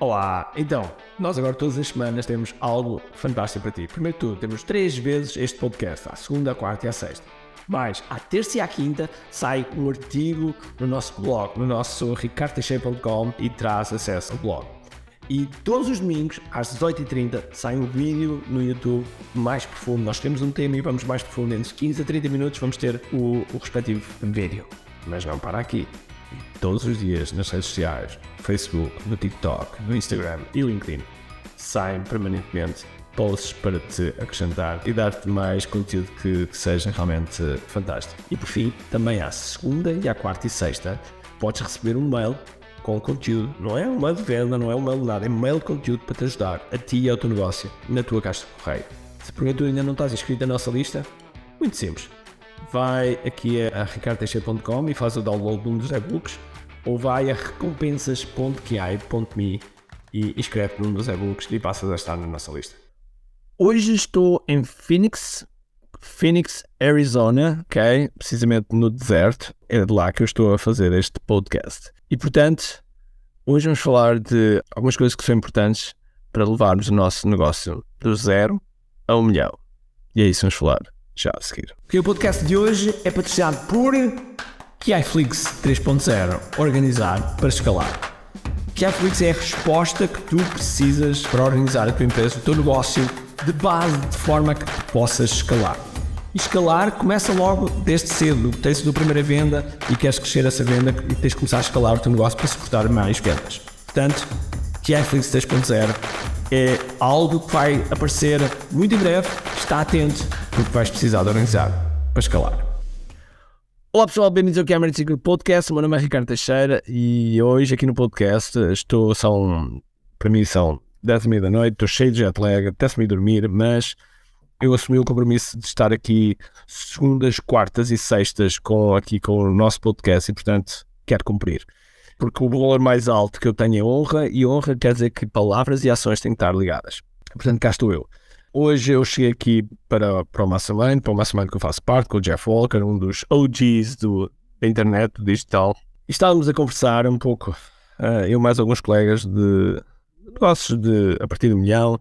Olá, então, nós agora todas as semanas temos algo fantástico para ti. Primeiro de tudo, temos três vezes este podcast, à segunda, à quarta e à sexta. Mas, à terça e à quinta, sai um artigo no nosso blog, no nosso ricardteixeira.com e traz acesso ao blog. E todos os domingos, às 18h30, sai um vídeo no YouTube mais profundo. Nós temos um tema e vamos mais profundo. Entre 15 a 30 minutos vamos ter o, o respectivo vídeo. Mas não para aqui. Todos os dias nas redes sociais, Facebook, no TikTok, no Instagram e LinkedIn, saem permanentemente posts para te acrescentar e dar-te mais conteúdo que, que seja realmente fantástico. E por fim, também à segunda e à quarta e sexta, podes receber um mail com conteúdo. Não é um mail de venda, não é um mail de nada, é um mail de conteúdo para te ajudar a ti e ao teu negócio na tua caixa de correio. Se porventura ainda não estás inscrito na nossa lista, muito simples. Vai aqui a ricardteixeira.com e faz o download de um dos e-books ou vai a recompensas.ki.me e inscreve-te num dos e-books e passas a estar na nossa lista. Hoje estou em Phoenix, Phoenix, Arizona, ok? Precisamente no deserto. É de lá que eu estou a fazer este podcast. E portanto, hoje vamos falar de algumas coisas que são importantes para levarmos o nosso negócio do zero a um milhão. E é isso que vamos falar já a seguir. O podcast de hoje é patrocinado por KiFlix 3.0 Organizar para escalar. KiFlix é a resposta que tu precisas para organizar a tua empresa, o teu negócio de base de forma que tu possas escalar. E escalar começa logo desde cedo. Tens a tua primeira venda e queres crescer essa venda e tens de começar a escalar o teu negócio para suportar mais vendas. Portanto, KiFlix 3.0 é algo que vai aparecer muito em breve. Está atento, porque vais precisar de organizar para escalar. Olá pessoal, bem-vindos ao de Ciclo Podcast. O meu nome é Ricardo Teixeira e hoje aqui no podcast estou, são, para mim são 10 e meia da noite, estou cheio de jet lag, até-se-me dormir, mas eu assumi o compromisso de estar aqui segundas, quartas e sextas com, aqui com o nosso podcast e, portanto, quero cumprir. Porque o valor mais alto que eu tenho é honra e honra quer dizer que palavras e ações têm que estar ligadas. Portanto, cá estou eu. Hoje eu cheguei aqui para, para o Mastermind, para o Mastermind que eu faço parte, com o Jeff Walker, um dos OGs do, da internet, do digital. E estávamos a conversar um pouco, uh, eu mais alguns colegas, de negócios de, a partir um milhão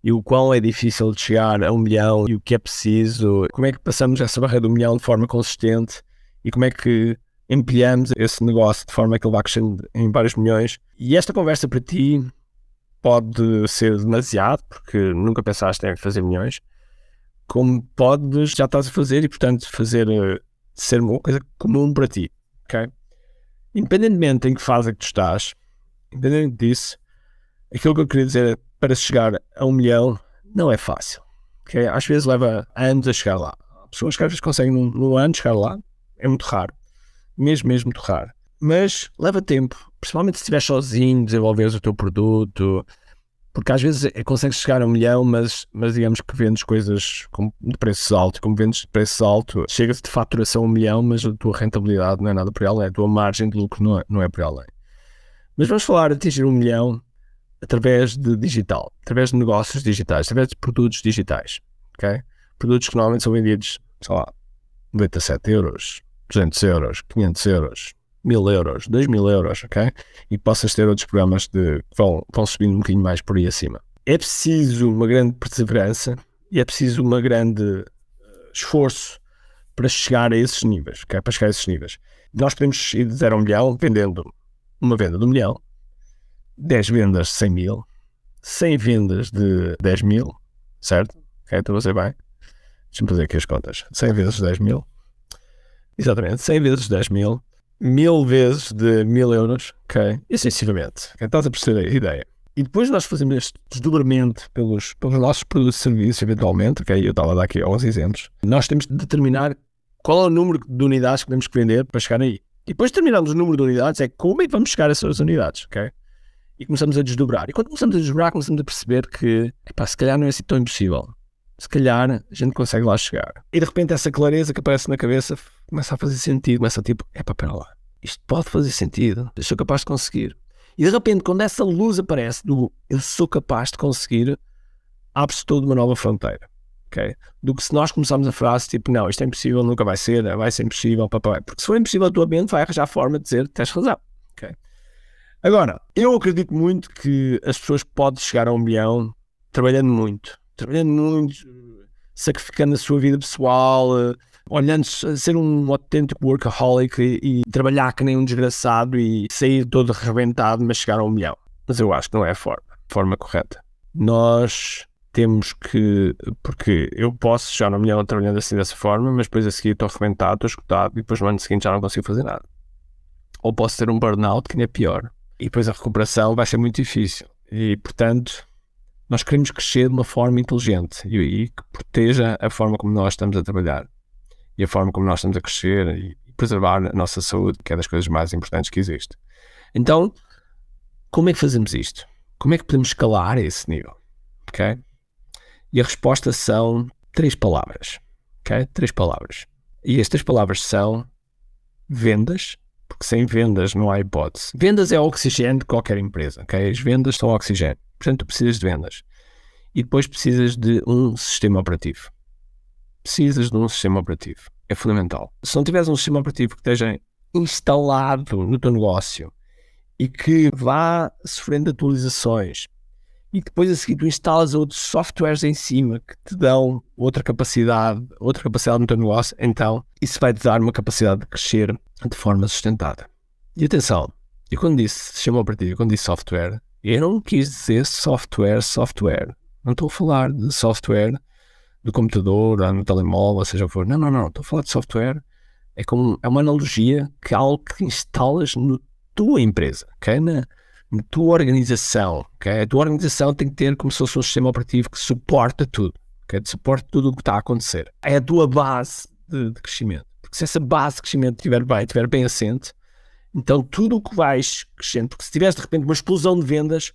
e o quão é difícil de chegar a um milhão e o que é preciso, como é que passamos essa barreira do milhão de forma consistente e como é que empilhamos esse negócio de forma que ele vá crescendo em vários milhões. E esta conversa para ti pode ser demasiado, porque nunca pensaste em fazer milhões, como podes, já estás a fazer e, portanto, fazer uh, ser uma coisa comum para ti, ok? Independentemente em que fase é que tu estás, independente disso, aquilo que eu queria dizer é, para chegar a um milhão não é fácil, ok? Às vezes leva anos a chegar lá. Pessoas que às vezes conseguem num, num ano chegar lá, é muito raro, mesmo, mesmo muito raro mas leva tempo, principalmente se estiver sozinho, desenvolveres o teu produto, porque às vezes é, consegues chegar a um milhão, mas, mas digamos que vendes coisas com, de preços altos, como vendes de preços altos, chega-se de faturação a um milhão, mas a tua rentabilidade não é nada por além, a tua margem de lucro não é, não é por além. Mas vamos falar de atingir um milhão através de digital, através de negócios digitais, através de produtos digitais, ok? Produtos que normalmente são vendidos, sei lá, 97 euros, 200 euros, 500 euros, mil euros, dois mil euros, ok? E possas ter outros programas de, que vão, vão subindo um bocadinho mais por aí acima. É preciso uma grande perseverança e é preciso uma grande uh, esforço para chegar a esses níveis, ok? Para chegar a esses níveis. Nós podemos ir de 0 a um milhão vendendo uma venda de um milhão, 10 vendas de 100 mil, 100 vendas de 10 mil, certo? Ok, a fazer bem. Deixa-me fazer aqui as contas. 100 vezes 10 mil. Exatamente, 100 vezes 10 mil mil vezes de mil euros, ok? Okay? Estás a perceber a ideia. E depois nós fazemos este desdobramento pelos, pelos nossos produtos e serviços, eventualmente, ok? Eu estava a dar aqui alguns exemplos. Nós temos de determinar qual é o número de unidades que temos que vender para chegar aí. E depois determinamos o número de unidades, é como é que vamos chegar a essas unidades, ok? E começamos a desdobrar. E quando começamos a desdobrar, começamos a perceber que, epá, se calhar não é assim tão impossível. Se calhar a gente consegue lá chegar. E de repente essa clareza que aparece na cabeça começa a fazer sentido, começa a tipo, para pera lá, isto pode fazer sentido, eu sou capaz de conseguir. E de repente, quando essa luz aparece do eu sou capaz de conseguir, abre-se toda uma nova fronteira. Okay? Do que se nós começarmos a frase tipo, não, isto é impossível, nunca vai ser, vai ser impossível, papai. Porque se for impossível, a tua mente vai arranjar forma de dizer tens razão. Okay? Agora, eu acredito muito que as pessoas podem chegar a um milhão trabalhando muito. Trabalhando muito, sacrificando a sua vida pessoal, eh, olhando ser um autêntico workaholic e, e, trabalhar que nem um desgraçado e sair todo arrebentado, mas chegar a um milhão. Mas eu acho que não é a forma, a forma correta. Nós temos que, porque eu posso chegar a milhão trabalhando assim dessa forma, mas depois a seguir estou arrebentado, estou escutado e depois no ano seguinte já não consigo fazer nada. Ou posso ter um burnout que nem é pior. E depois a recuperação vai ser muito difícil. E portanto, nós queremos crescer de uma forma inteligente e que proteja a forma como nós estamos a trabalhar e a forma como nós estamos a crescer e, preservar a nossa saúde, que é das coisas mais importantes que existe. Então, como é que fazemos isto? Como é que podemos escalar a esse nível? Ok? E a resposta são três palavras. Ok? Três palavras. E estas palavras são vendas, porque sem vendas não há hipótese. Vendas é o oxigênio de qualquer empresa. Ok? As vendas são oxigênio. Portanto, tu precisas de vendas. E depois precisas de um sistema operativo. Precisas de um sistema operativo. É fundamental. Se não tiveres um sistema operativo que esteja instalado no teu negócio e que vá sofrendo atualizações e depois a seguir tu instalas outros softwares em cima que te dão outra capacidade, outra capacidade no teu negócio, então isso vai te dar uma capacidade de crescer de forma sustentada. E atenção, eu quando disse sistema operativo, quando disse software, eu não quis dizer software, software. Não estou a falar de software do computador, no telemóvel, seja o que for. Não, não, não. Estou a falar de software. É, como, é uma analogia que é algo que instalas na tua empresa, ok? Na, na tua organização, ok? A tua organização tem que ter como se fosse um sistema operativo que suporta tudo, ok? De suporta tudo o que está a acontecer. É a tua base de, de crescimento. Porque se essa base de crescimento estiver bem, estiver bem assente, então, tudo o que vais crescendo, porque se tiveres de repente uma explosão de vendas,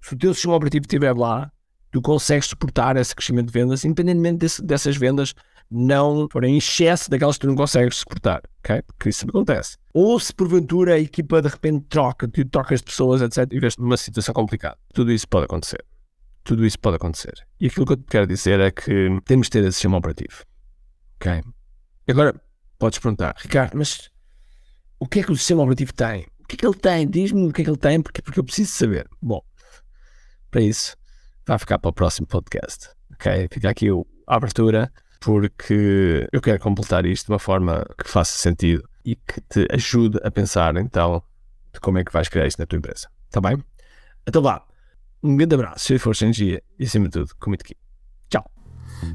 se o teu sistema operativo estiver lá, tu consegues suportar esse crescimento de vendas, independentemente desse, dessas vendas não forem em excesso daquelas que tu não consegues suportar, ok? Porque isso acontece. Ou se porventura a equipa de repente troca, tu trocas de pessoas, etc., e vês numa situação complicada. Tudo isso pode acontecer. Tudo isso pode acontecer. E aquilo que eu te quero dizer é que temos de ter esse sistema operativo, ok? Agora, podes perguntar, Ricardo, mas o que é que o sistema operativo tem? O que é que ele tem? Diz-me o que é que ele tem, porque, porque eu preciso saber. Bom, para isso, vai ficar para o próximo podcast. Ok? Fica aqui a abertura, porque eu quero completar isto de uma forma que faça sentido e que te ajude a pensar, então, de como é que vais criar isto na tua empresa. Está bem? Então vá. Um grande abraço, de força, energia e, acima de tudo, com muito aqui. Tchau.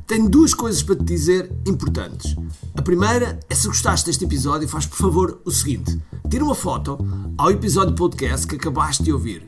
Tenho duas coisas para te dizer importantes. A primeira é se gostaste deste episódio, faz por favor o seguinte: tira uma foto ao episódio podcast que acabaste de ouvir,